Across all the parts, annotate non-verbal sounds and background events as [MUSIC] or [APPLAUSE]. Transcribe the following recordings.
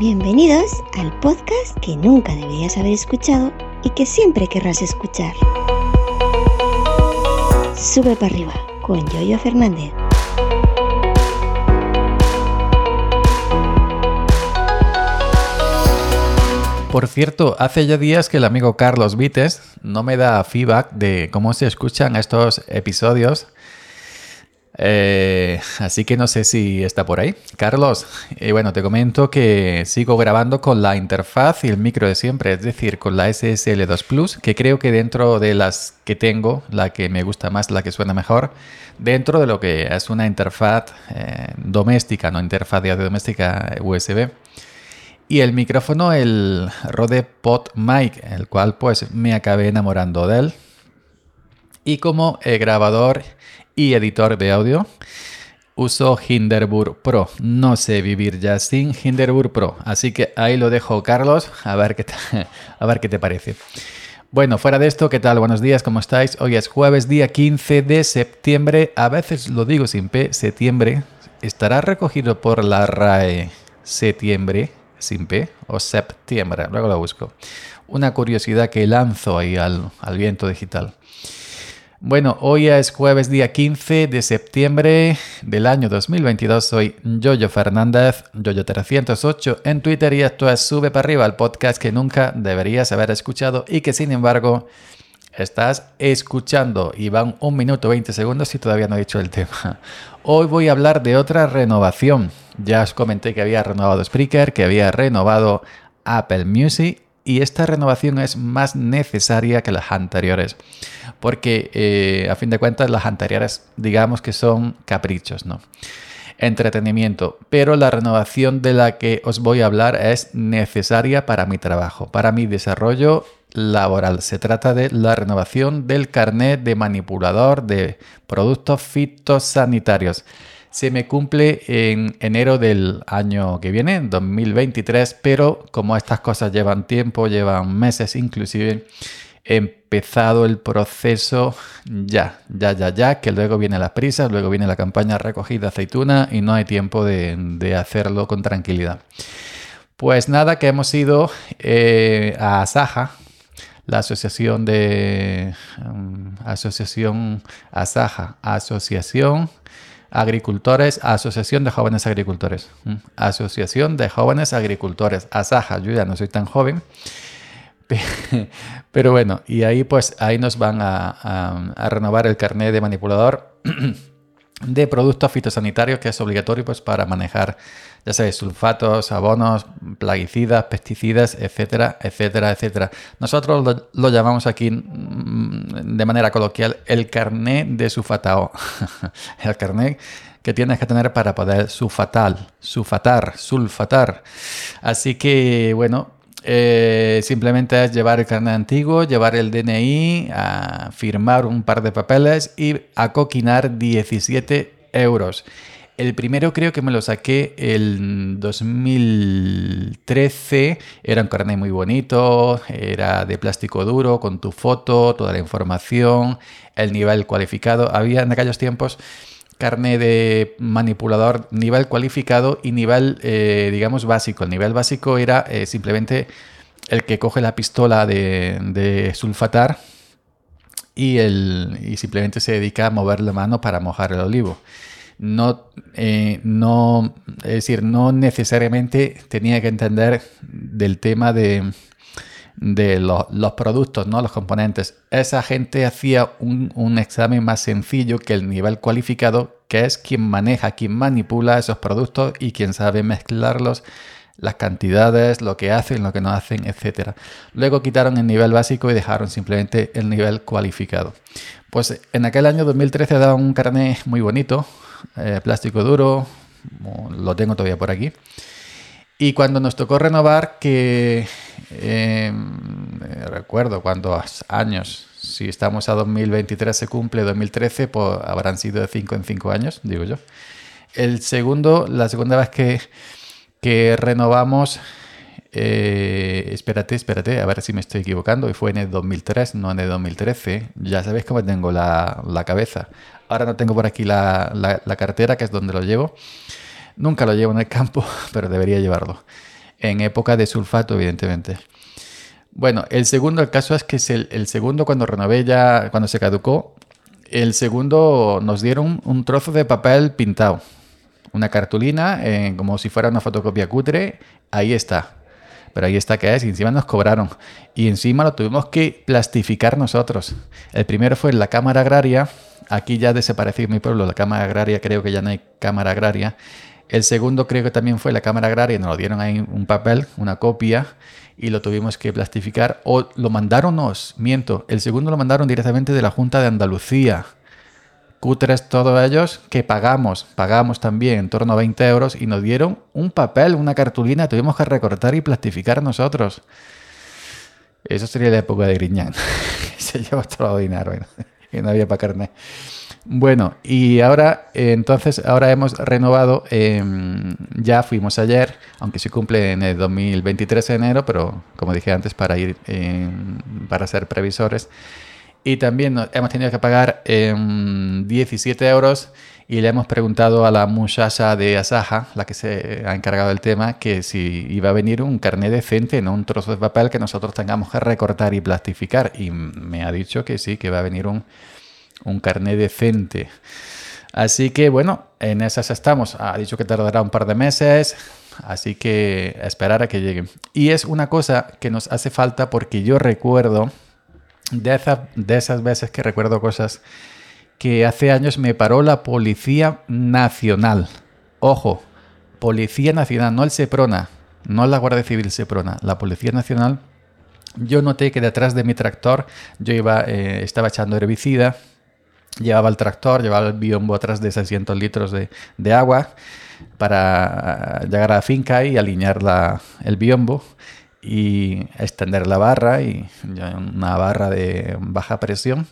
Bienvenidos al podcast que nunca deberías haber escuchado y que siempre querrás escuchar. Sube para arriba con Yoyo Fernández. Por cierto, hace ya días que el amigo Carlos Vites no me da feedback de cómo se escuchan estos episodios. Eh, así que no sé si está por ahí. Carlos, eh, bueno, te comento que sigo grabando con la interfaz y el micro de siempre, es decir, con la SSL2 Plus, que creo que dentro de las que tengo, la que me gusta más, la que suena mejor, dentro de lo que es una interfaz eh, doméstica, no interfaz de audio doméstica USB y el micrófono, el Rode Pod Mic, el cual pues me acabé enamorando de él. Y como eh, grabador y editor de audio, uso Hinderburg Pro. No sé vivir ya sin Hinderburg Pro. Así que ahí lo dejo, Carlos, a ver qué, [LAUGHS] a ver qué te parece. Bueno, fuera de esto, ¿qué tal? Buenos días, ¿cómo estáis? Hoy es jueves, día 15 de septiembre. A veces lo digo sin P, septiembre. Estará recogido por la RAE septiembre sin P, o septiembre, luego lo busco. Una curiosidad que lanzo ahí al, viento digital. Bueno, hoy es jueves día 15 de septiembre del año 2022. Soy Yoyo Fernández, Yoyo308 en Twitter y esto es Sube para arriba, el podcast que nunca deberías haber escuchado y que sin embargo estás escuchando y van un minuto 20 segundos y todavía no he dicho el tema. Hoy voy a hablar de otra renovación. Ya os comenté que había renovado Spreaker, que había renovado Apple Music y esta renovación es más necesaria que las anteriores. Porque eh, a fin de cuentas las anteriores digamos que son caprichos, ¿no? entretenimiento, pero la renovación de la que os voy a hablar es necesaria para mi trabajo, para mi desarrollo laboral. Se trata de la renovación del carnet de manipulador de productos fitosanitarios. Se me cumple en enero del año que viene, 2023, pero como estas cosas llevan tiempo, llevan meses inclusive, he empezado el proceso ya, ya, ya, ya, que luego viene las prisas, luego viene la campaña recogida aceituna y no hay tiempo de, hacerlo con tranquilidad. Pues nada, que hemos ido eh, a Asaja, la asociación de um, asociación Asaja, asociación agricultores, asociación de jóvenes agricultores, asociación de jóvenes agricultores, Asaja, yo ya no soy tan joven, [LAUGHS] pero bueno, y ahí pues ahí nos van a, a renovar el carnet de manipulador [CLEARS THROAT] de productos fitosanitarios que es obligatorio pues para manejar ya sabéis, sulfatos, abonos, plaguicidas, pesticidas, etcétera, etcétera, etcétera. Nosotros lo, llamamos aquí mm, de manera coloquial el carné de sulfatao. [LAUGHS] el carné que tienes que tener para poder sulfatar, sulfatar, sulfatar. Así que, bueno, eh, simplemente es llevar el carnet antiguo, llevar el DNI, a firmar un par de papeles y a coquinar 17 euros. El primero creo que me lo saqué el 2013. Era un carnet muy bonito, era de plástico duro, con tu foto, toda la información, el nivel cualificado. Había en aquellos tiempos carne de manipulador nivel cualificado y nivel, eh, digamos, básico. El nivel básico era eh, simplemente el que coge la pistola de, sulfatar y, el, y simplemente se dedica a mover la mano para mojar el olivo no, eh, no, es decir, no necesariamente tenía que entender del tema de, de los productos, ¿no? los componentes. Esa gente hacía un, un, examen más sencillo que el nivel cualificado, que es quien maneja, quien manipula esos productos y quien sabe mezclarlos, las cantidades, lo que hacen, lo que no hacen, etc. Luego quitaron el nivel básico y dejaron simplemente el nivel cualificado. Pues en aquel año 2013 daba un carnet muy bonito, eh, plástico duro, lo tengo todavía por aquí. Y cuando nos tocó renovar, que em, recuerdo cuántos años, si estamos a 2023 se cumple 2013, pues habrán sido de 5 en 5 años, digo yo. El segundo, la segunda vez que, que renovamos, eh, espérate, espérate, a ver si me estoy equivocando, y fue en el 2003, no en el 2013. Ya sabéis cómo tengo la, la cabeza. Ahora no tengo por aquí la, cartera, que es donde lo llevo. Nunca lo llevo en el campo, [LAUGHS] pero debería llevarlo. en época de sulfato, evidentemente. Bueno, el segundo, el caso es que es el, segundo cuando renové ya, cuando se caducó, el segundo nos dieron un trozo de papel pintado, una cartulina, eh, como si fuera una fotocopia cutre, ahí está. Pero ahí está que es, y encima nos cobraron. Y encima lo tuvimos que plastificar nosotros. El primero fue en la Cámara Agraria. Aquí ya desapareció mi pueblo, la Cámara Agraria, creo que ya no hay Cámara Agraria. El segundo creo que también fue la Cámara Agraria, nos lo dieron ahí un papel, una copia, y lo tuvimos que plastificar. O lo mandaron, nos, miento, el segundo lo mandaron directamente de la Junta de Andalucía. Cutres todos ellos que pagamos, pagamos también en torno a 20 euros y nos dieron un papel, una cartulina, tuvimos que recortar y plastificar nosotros. Eso sería la época de Griñán. [LAUGHS] Se llevó todo el dinero y no había para carne. Bueno, y ahora, entonces, ahora hemos renovado, em, ya fuimos ayer, aunque se cumple en el 2023 de enero, pero como dije antes, para ir, em, para ser previsores. Y también hemos tenido que pagar 17 em, euros y le hemos preguntado a la muchacha de Asaja, la que se ha encargado del tema, que si iba a venir un carnet decente, no un trozo de papel que nosotros tengamos que recortar y plastificar. Y me ha dicho que sí, que va a venir un un carnet decente. Así que bueno, en esas estamos. Ha dicho que tardará un par de meses, así que esperar a que llegue. Y es una cosa que nos hace falta porque yo recuerdo de, de esas veces que recuerdo cosas que hace años me paró la Policía Nacional. Ojo, Policía Nacional, no el Seprona, no la Guardia Civil Seprona, la Policía Nacional. Yo noté que detrás de mi tractor yo iba, eh, estaba echando herbicida llevaba el tractor, llevaba el biombo atrás de 600 litros de, agua para llegar a la finca y alinear la, el biombo y extender la barra y una barra de baja presión.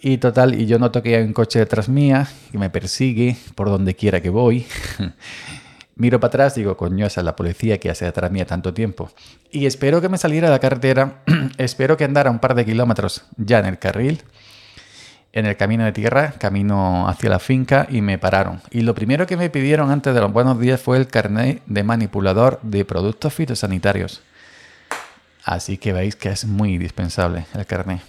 Y total, y yo noto que hay un coche detrás mía que me persigue por donde quiera que voy. [LAUGHS] Miro para atrás, digo, coño, esa es la policía que hace detrás mía tanto tiempo. Y espero que me saliera de la carretera, [CLEARS THROAT] espero que andara un par de kilómetros ya en el carril en el camino de tierra, camino hacia la finca, y me pararon. Y lo primero que me pidieron antes de los buenos días fue el carnet de manipulador de productos fitosanitarios. Así que veis que es muy indispensable el carnet.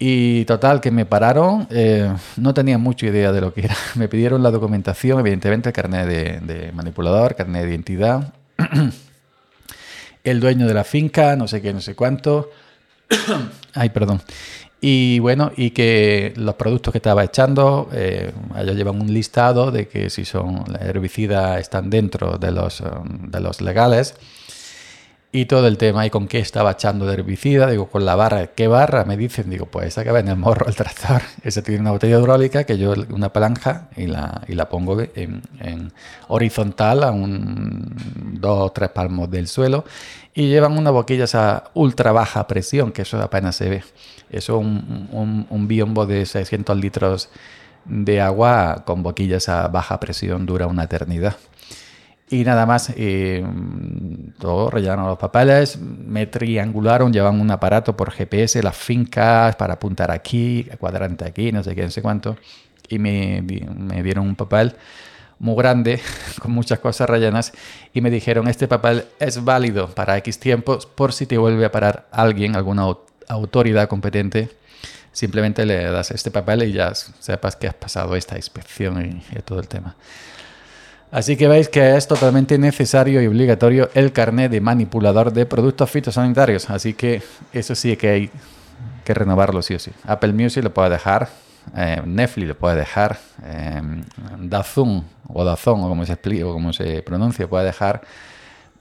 Y total, que me pararon, eh, no tenía mucha idea de lo que era. [LAUGHS] Me pidieron la documentación, evidentemente el carnet de, de manipulador, carnet de identidad, [CLEARS THROAT] el dueño de la finca, no sé qué, no sé cuánto. [COUGHS] Ay, perdón. Y bueno, y que los productos que estaba echando, eh, ellos llevan un listado de que si son herbicidas están dentro de los, um, de los legales. Y todo el tema, y con qué estaba echando de herbicida, digo, con la barra, ¿qué barra? Me dicen, digo, pues esa que va en el morro el tractor, [LAUGHS] esa tiene una botella hidráulica que yo una palanca y la, y la pongo en, en horizontal a un dos o tres palmos del suelo y llevan una boquilla a ultra baja presión, que eso apenas se ve. Eso un, un, biombo de 600 litros de agua con boquillas a baja presión dura una eternidad. Y nada más, eh, todo rellenaron los papeles, me triangularon, llevan un aparato por GPS, las fincas para apuntar aquí, cuadrante aquí, no sé qué, no sé cuánto. Y me, me dieron un papel muy grande, [LAUGHS] con muchas cosas rellenas, y me dijeron, este papel es válido para X tiempos por si te vuelve a parar alguien, alguna autoridad competente, simplemente le das este papel y ya sepas que has pasado esta inspección y, todo el tema. Así que veis que es totalmente necesario y obligatorio el carnet de manipulador de productos fitosanitarios. Así que eso sí que hay que renovarlo sí o sí. Apple Music lo puede dejar, eh, Netflix lo puede dejar, eh, o Dazón o como se explica o como se pronuncia puede dejar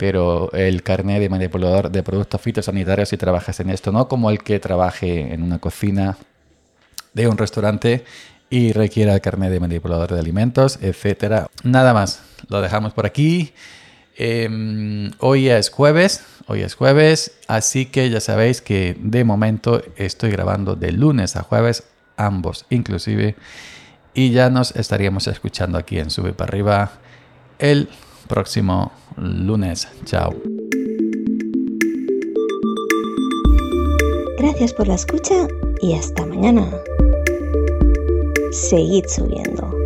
pero el carnet de manipulador de productos fitosanitarios si trabajas en esto, no como el que trabaje en una cocina de un restaurante y requiera el carnet de manipulador de alimentos, etcétera. Nada más, lo dejamos por aquí. Em, hoy es jueves, hoy es jueves, así que ya sabéis que de momento estoy grabando de lunes a jueves, ambos inclusive, y ya nos estaríamos escuchando aquí en Sube para arriba el próximo lunes. Chao. Gracias por la escucha y hasta mañana. 随意走远了